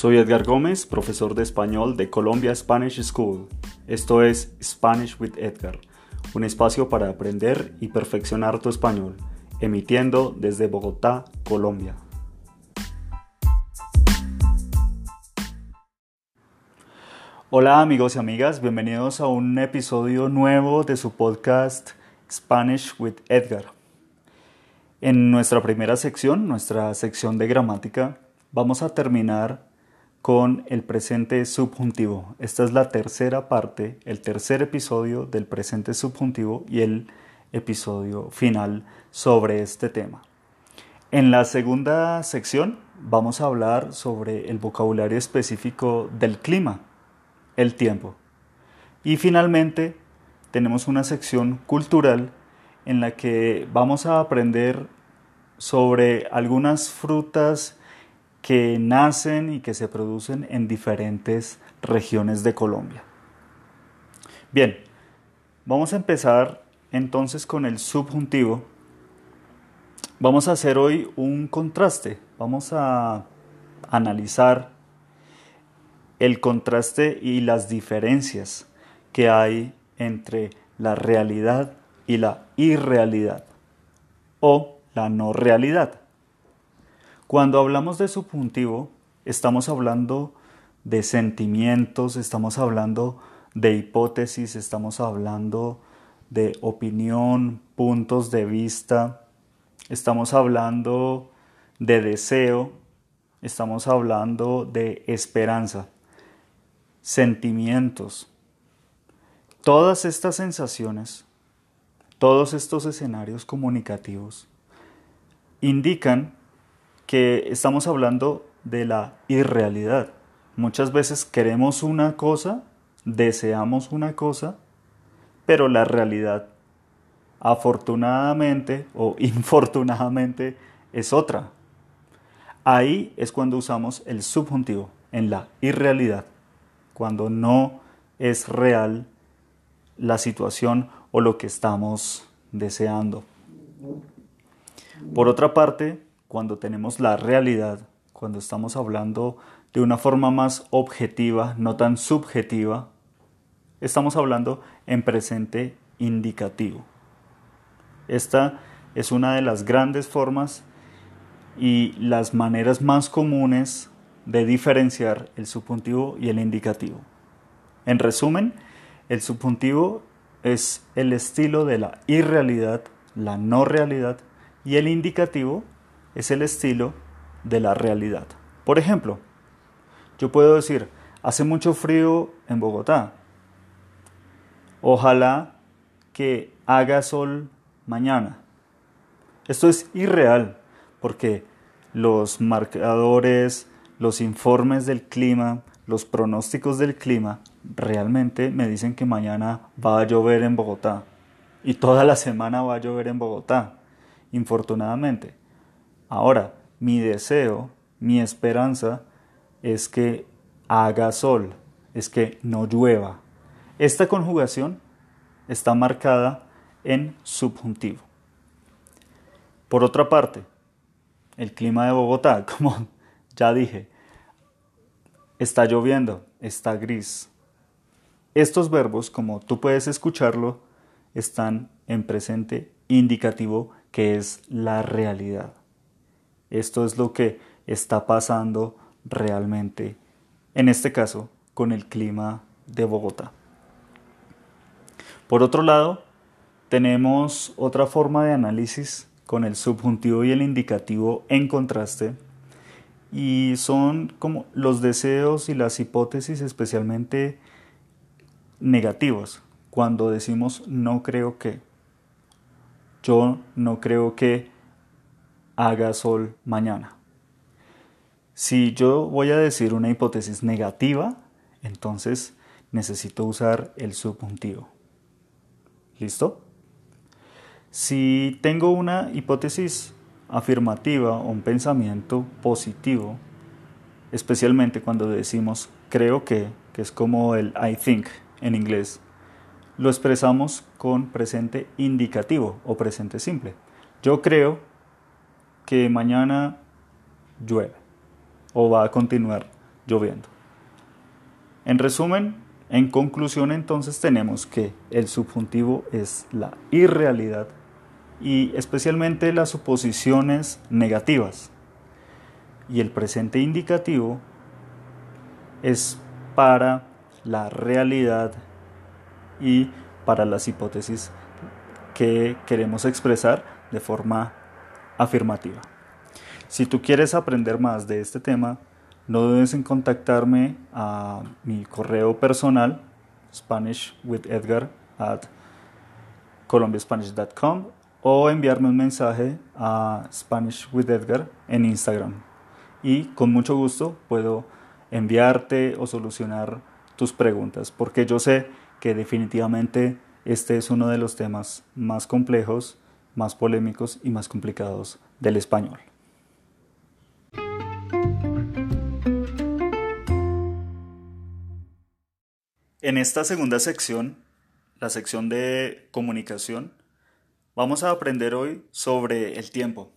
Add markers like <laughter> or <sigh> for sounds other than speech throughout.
Soy Edgar Gómez, profesor de español de Colombia Spanish School. Esto es Spanish with Edgar, un espacio para aprender y perfeccionar tu español, emitiendo desde Bogotá, Colombia. Hola amigos y amigas, bienvenidos a un episodio nuevo de su podcast Spanish with Edgar. En nuestra primera sección, nuestra sección de gramática, vamos a terminar con el presente subjuntivo. Esta es la tercera parte, el tercer episodio del presente subjuntivo y el episodio final sobre este tema. En la segunda sección vamos a hablar sobre el vocabulario específico del clima, el tiempo. Y finalmente tenemos una sección cultural en la que vamos a aprender sobre algunas frutas que nacen y que se producen en diferentes regiones de Colombia. Bien, vamos a empezar entonces con el subjuntivo. Vamos a hacer hoy un contraste, vamos a analizar el contraste y las diferencias que hay entre la realidad y la irrealidad o la no realidad. Cuando hablamos de subjuntivo, estamos hablando de sentimientos, estamos hablando de hipótesis, estamos hablando de opinión, puntos de vista, estamos hablando de deseo, estamos hablando de esperanza, sentimientos. Todas estas sensaciones, todos estos escenarios comunicativos indican que estamos hablando de la irrealidad. Muchas veces queremos una cosa, deseamos una cosa, pero la realidad, afortunadamente o <laughs> infortunadamente, es otra. Ahí es cuando usamos el subjuntivo, en la irrealidad, cuando no es real la situación o lo que estamos deseando. Por otra parte, cuando tenemos la realidad, cuando estamos hablando de una forma más objetiva, no tan subjetiva, estamos hablando en presente indicativo. Esta es una de las grandes formas y las maneras más comunes de diferenciar el subjuntivo y el indicativo. En resumen, el subjuntivo es el estilo de la irrealidad, la no realidad, y el indicativo es el estilo de la realidad. Por ejemplo, yo puedo decir, hace mucho frío en Bogotá. Ojalá que haga sol mañana. Esto es irreal porque los marcadores, los informes del clima, los pronósticos del clima realmente me dicen que mañana va a llover en Bogotá y toda la semana va a llover en Bogotá, infortunadamente. Ahora, mi deseo, mi esperanza es que haga sol, es que no llueva. Esta conjugación está marcada en subjuntivo. Por otra parte, el clima de Bogotá, <laughs> como ya dije, está lloviendo, está gris. Estos verbos, como tú puedes escucharlo, están en presente indicativo que es la realidad. Esto es lo que está pasando realmente, en este caso, con el clima de Bogotá. Por otro lado, tenemos otra forma de análisis con el subjuntivo y el indicativo en contraste y son como los deseos y las hipótesis especialmente negativos cuando decimos no creo que yo no creo que haga sol mañana. Si yo voy a decir una hipótesis negativa, entonces necesito usar el subjuntivo. ¿Listo? Si tengo una hipótesis afirmativa o un pensamiento positivo, especialmente cuando decimos creo que, que es como el I think en inglés, lo expresamos con presente indicativo o presente simple. Yo creo que mañana llueve o va a continuar lloviendo. En resumen, en conclusión entonces tenemos que el subjuntivo es la irrealidad y especialmente las suposiciones negativas. Y el presente indicativo es para la realidad y para las hipótesis que queremos expresar de forma afirmativa. Si tú quieres aprender más de este tema, no dudes en contactarme a mi correo personal, SpanishWithEdgar at colombiaspanish.com o enviarme un mensaje a SpanishWithEdgar en Instagram. Y con mucho gusto puedo enviarte o solucionar tus preguntas, porque yo sé que definitivamente este es uno de los temas más complejos, más polémicos y más complicados del español. En esta segunda sección, la sección de comunicación, vamos a aprender hoy sobre el tiempo.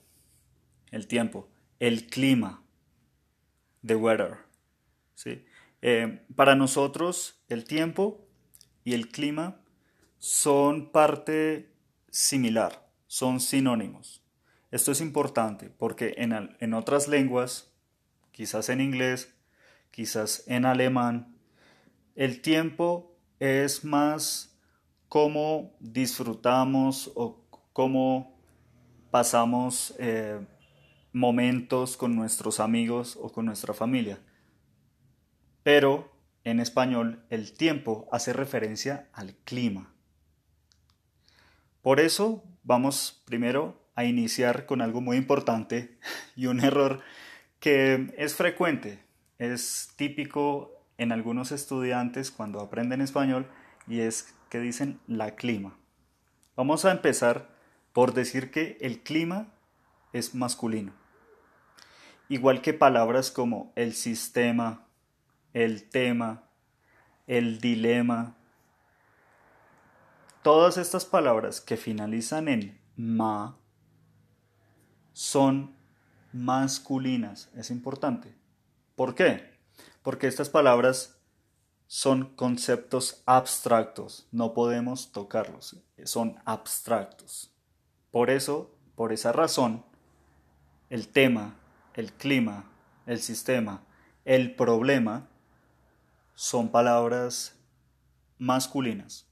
El tiempo, el clima, the weather. ¿sí? Eh, para nosotros, el tiempo y el clima son parte similar, son sinónimos. Esto es importante porque en, en otras lenguas, quizás en inglés, quizás en alemán, el tiempo es más cómo disfrutamos o cómo pasamos eh, momentos con nuestros amigos o con nuestra familia. Pero en español el tiempo hace referencia al clima. Por eso vamos primero a iniciar con algo muy importante <laughs> y un error que es frecuente, es típico en algunos estudiantes cuando aprenden español y es que dicen la clima. Vamos a empezar por decir que el clima es masculino. Igual que palabras como el sistema, el tema, el dilema. Todas estas palabras que finalizan en ma son masculinas. Es importante. ¿Por qué? porque estas palabras son conceptos abstractos, no podemos tocarlos, son abstractos. Por eso, por esa razón, el tema, el clima, el sistema, el problema son palabras masculinas.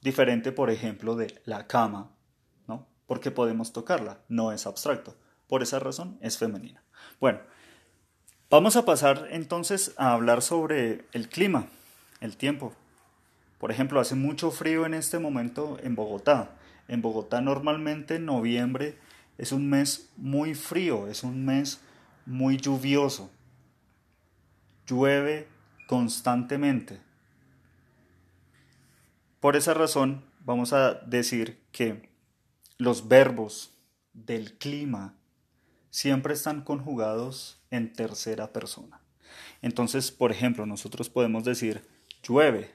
Diferente, por ejemplo, de la cama, ¿no? Porque podemos tocarla, no es abstracto. Por esa razón es femenina. Bueno, Vamos a pasar entonces a hablar sobre el clima, el tiempo. Por ejemplo, hace mucho frío en este momento en Bogotá. En Bogotá normalmente noviembre es un mes muy frío, es un mes muy lluvioso. Llueve constantemente. Por esa razón vamos a decir que los verbos del clima siempre están conjugados en tercera persona. Entonces, por ejemplo, nosotros podemos decir llueve.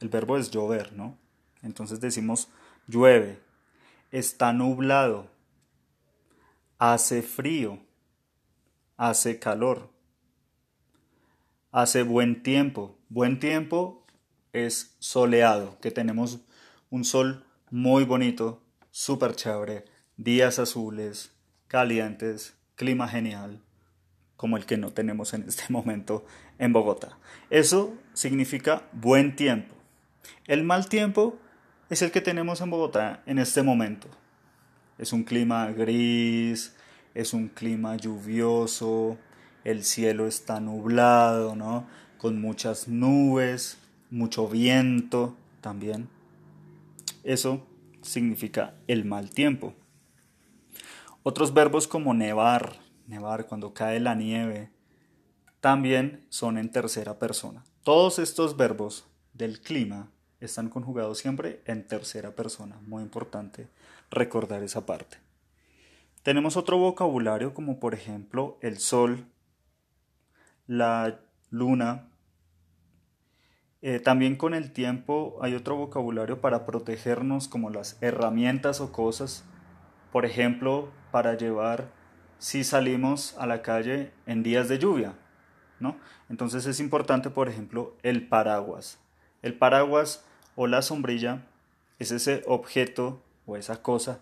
El verbo es llover, ¿no? Entonces decimos llueve. Está nublado. Hace frío. Hace calor. Hace buen tiempo. Buen tiempo es soleado, que tenemos un sol muy bonito, súper chévere, días azules, calientes, clima genial, como el que no tenemos en este <laughs> momento en Bogotá. Eso significa buen tiempo. El mal tiempo es el que tenemos en Bogotá en este momento. Es un clima gris, es un clima lluvioso, el cielo está nublado, ¿no? Con muchas nubes, mucho viento también. Eso significa el mal tiempo. Otros verbos como nevar, nevar, cuando cae la nieve, también son en tercera persona. Todos estos verbos del clima están conjugados siempre en tercera persona. Muy importante recordar esa parte. Tenemos otro vocabulario como por ejemplo el sol, la luna. Eh, también con el tiempo hay otro vocabulario para protegernos como las herramientas o cosas. Por ejemplo, para llevar si salimos a la calle en días de lluvia. ¿no? Entonces es importante, por ejemplo, el paraguas. El paraguas o la sombrilla es ese objeto o esa cosa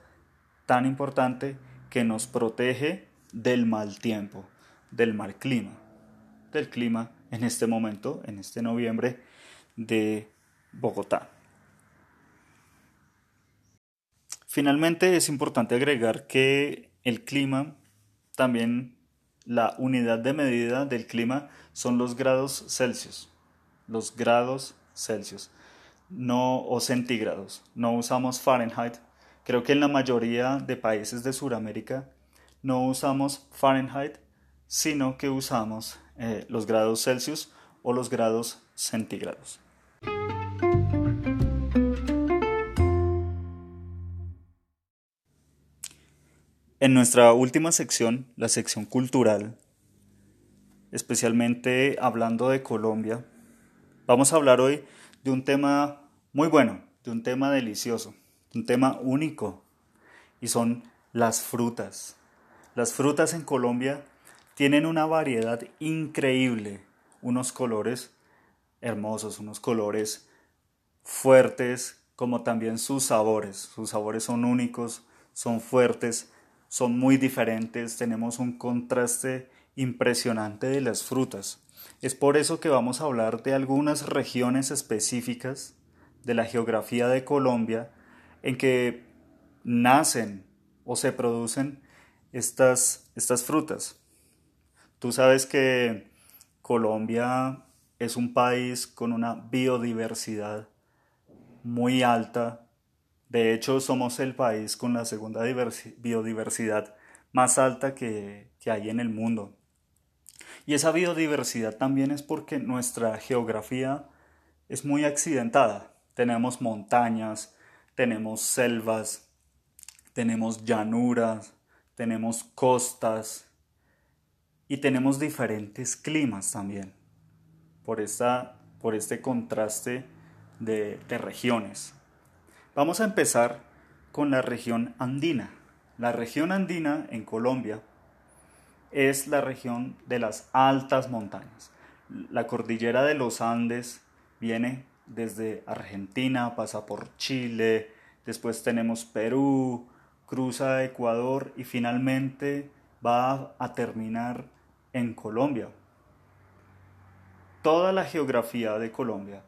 tan importante que nos protege del mal tiempo, del mal clima, del clima en este momento, en este noviembre de Bogotá. Finalmente es importante agregar que el clima, también la unidad de medida del clima son los grados Celsius, los grados Celsius, no o centígrados. No usamos Fahrenheit. Creo que en la mayoría de países de Sudamérica no usamos Fahrenheit, sino que usamos eh, los grados Celsius o los grados centígrados. En nuestra última sección, la sección cultural, especialmente hablando de Colombia, vamos a hablar hoy de un tema muy bueno, de un tema delicioso, de un tema único, y son las frutas. Las frutas en Colombia tienen una variedad increíble, unos colores hermosos, unos colores fuertes, como también sus sabores. Sus sabores son únicos, son fuertes, son muy diferentes, tenemos un contraste impresionante de las frutas. Es por eso que vamos a hablar de algunas regiones específicas de la geografía de Colombia en que nacen o se producen estas, estas frutas. Tú sabes que Colombia es un país con una biodiversidad muy alta de hecho, somos el país con la segunda biodiversidad más alta que, hay en el mundo. Y esa biodiversidad también es porque nuestra geografía es muy accidentada. Tenemos montañas, tenemos selvas, tenemos llanuras, tenemos costas y tenemos diferentes climas también por, por este contraste de regiones. Vamos a empezar con la región andina. La región andina en Colombia es la región de las altas montañas. La cordillera de los Andes viene desde Argentina, pasa por Chile, después tenemos Perú, cruza Ecuador y finalmente va a terminar en Colombia. Toda la geografía de Colombia,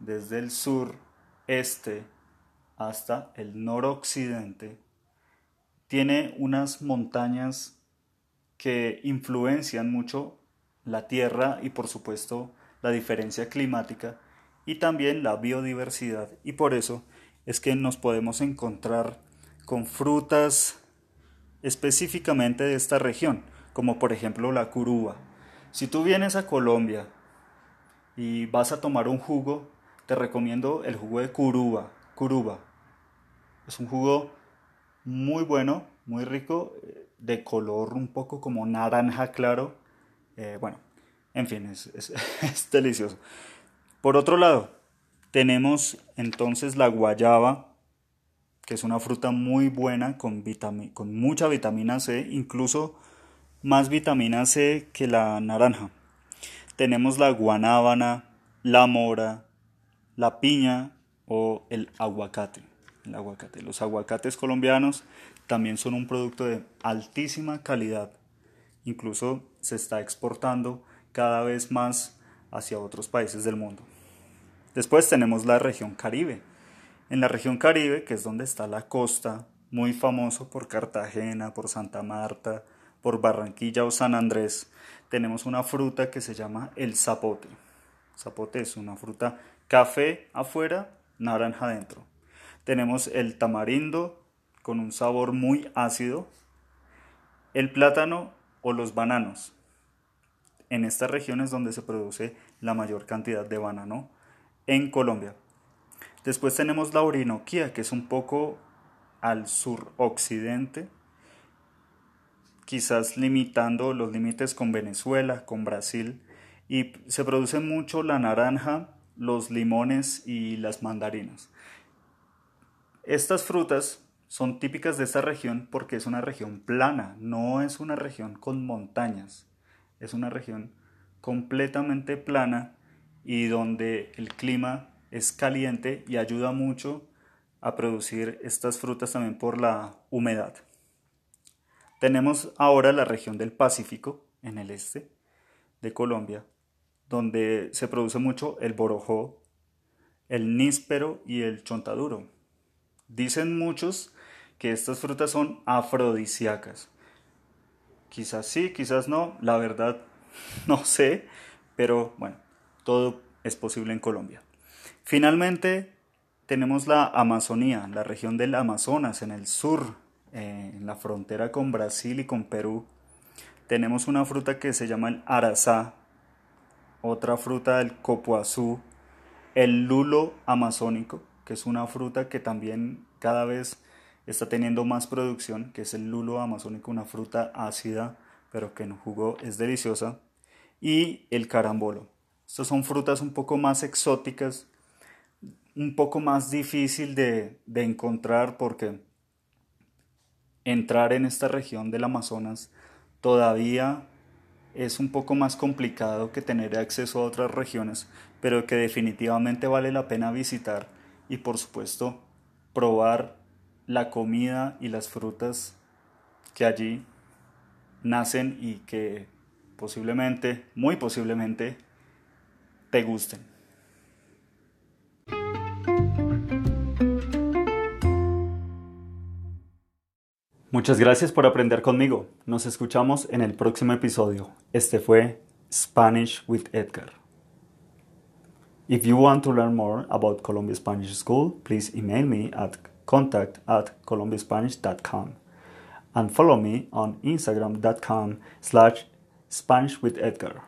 desde el sur, este, hasta el noroccidente, tiene unas montañas que influencian mucho la tierra y por supuesto la diferencia climática y también la biodiversidad y por eso es que nos podemos encontrar con frutas específicamente de esta región, como por ejemplo la curuba. Si tú vienes a Colombia y vas a tomar un jugo, te recomiendo el jugo de curuba, curuba. Es un jugo muy bueno, muy rico, eh, de color un poco como naranja claro. Eh, bueno, en fin, es, <laughs> delicioso. Por otro lado, tenemos entonces la guayaba, que es una fruta muy buena con, con mucha vitamina C, incluso más vitamina C que la naranja. Tenemos la guanábana, la mora, la piña o el aguacate el aguacate. Los aguacates colombianos también son un producto de altísima calidad. Incluso se está exportando cada vez más hacia otros países del mundo. Después tenemos la región Caribe. En la región Caribe, que es donde está la costa, muy famoso por Cartagena, por Santa Marta, por Barranquilla o San Andrés, tenemos una fruta que se llama el zapote. Zapote es una fruta café afuera, naranja adentro. Tenemos el tamarindo con un sabor muy ácido, el plátano o los bananos. En esta región es donde se produce la mayor cantidad de banano en Colombia. Después tenemos la orinoquía, que es un poco al suroccidente, quizás limitando los límites con Venezuela, con Brasil, y se produce mucho la naranja, los limones y las mandarinas. Estas frutas son típicas de esta región porque es una región plana, no es una región con montañas, es una región completamente plana y donde el clima es caliente y ayuda mucho a producir estas frutas también por la humedad. Tenemos ahora la región del Pacífico, en el este de Colombia, donde se produce mucho el borojó, el níspero y el chontaduro. Dicen muchos que estas frutas son afrodisíacas. Quizás sí, quizás no, la verdad <laughs> no sé, pero bueno, todo es posible en Colombia. Finalmente, tenemos la Amazonía, la región del Amazonas, en el sur, eh, en la frontera con Brasil y con Perú. Tenemos una fruta que se llama el arazá, otra fruta el copoazú, el lulo amazónico, que es una fruta que también cada vez está teniendo más producción, que es el lulo amazónico, una fruta ácida, pero que en jugo es deliciosa, y el carambolo. Estas son frutas un poco más exóticas, un poco más difícil de, de encontrar porque entrar en esta región del Amazonas todavía es un poco más complicado que tener acceso a otras regiones, pero que definitivamente vale la pena visitar y por supuesto probar la comida y las frutas que allí nacen y que posiblemente, muy posiblemente, te gusten. Muchas gracias por aprender conmigo. Nos escuchamos en el próximo episodio. Este fue Spanish with Edgar. If you want to learn more about Columbia Spanish School, please email me at contact at colombiaspanish.com and follow me on instagram.com slash Spanish with Edgar.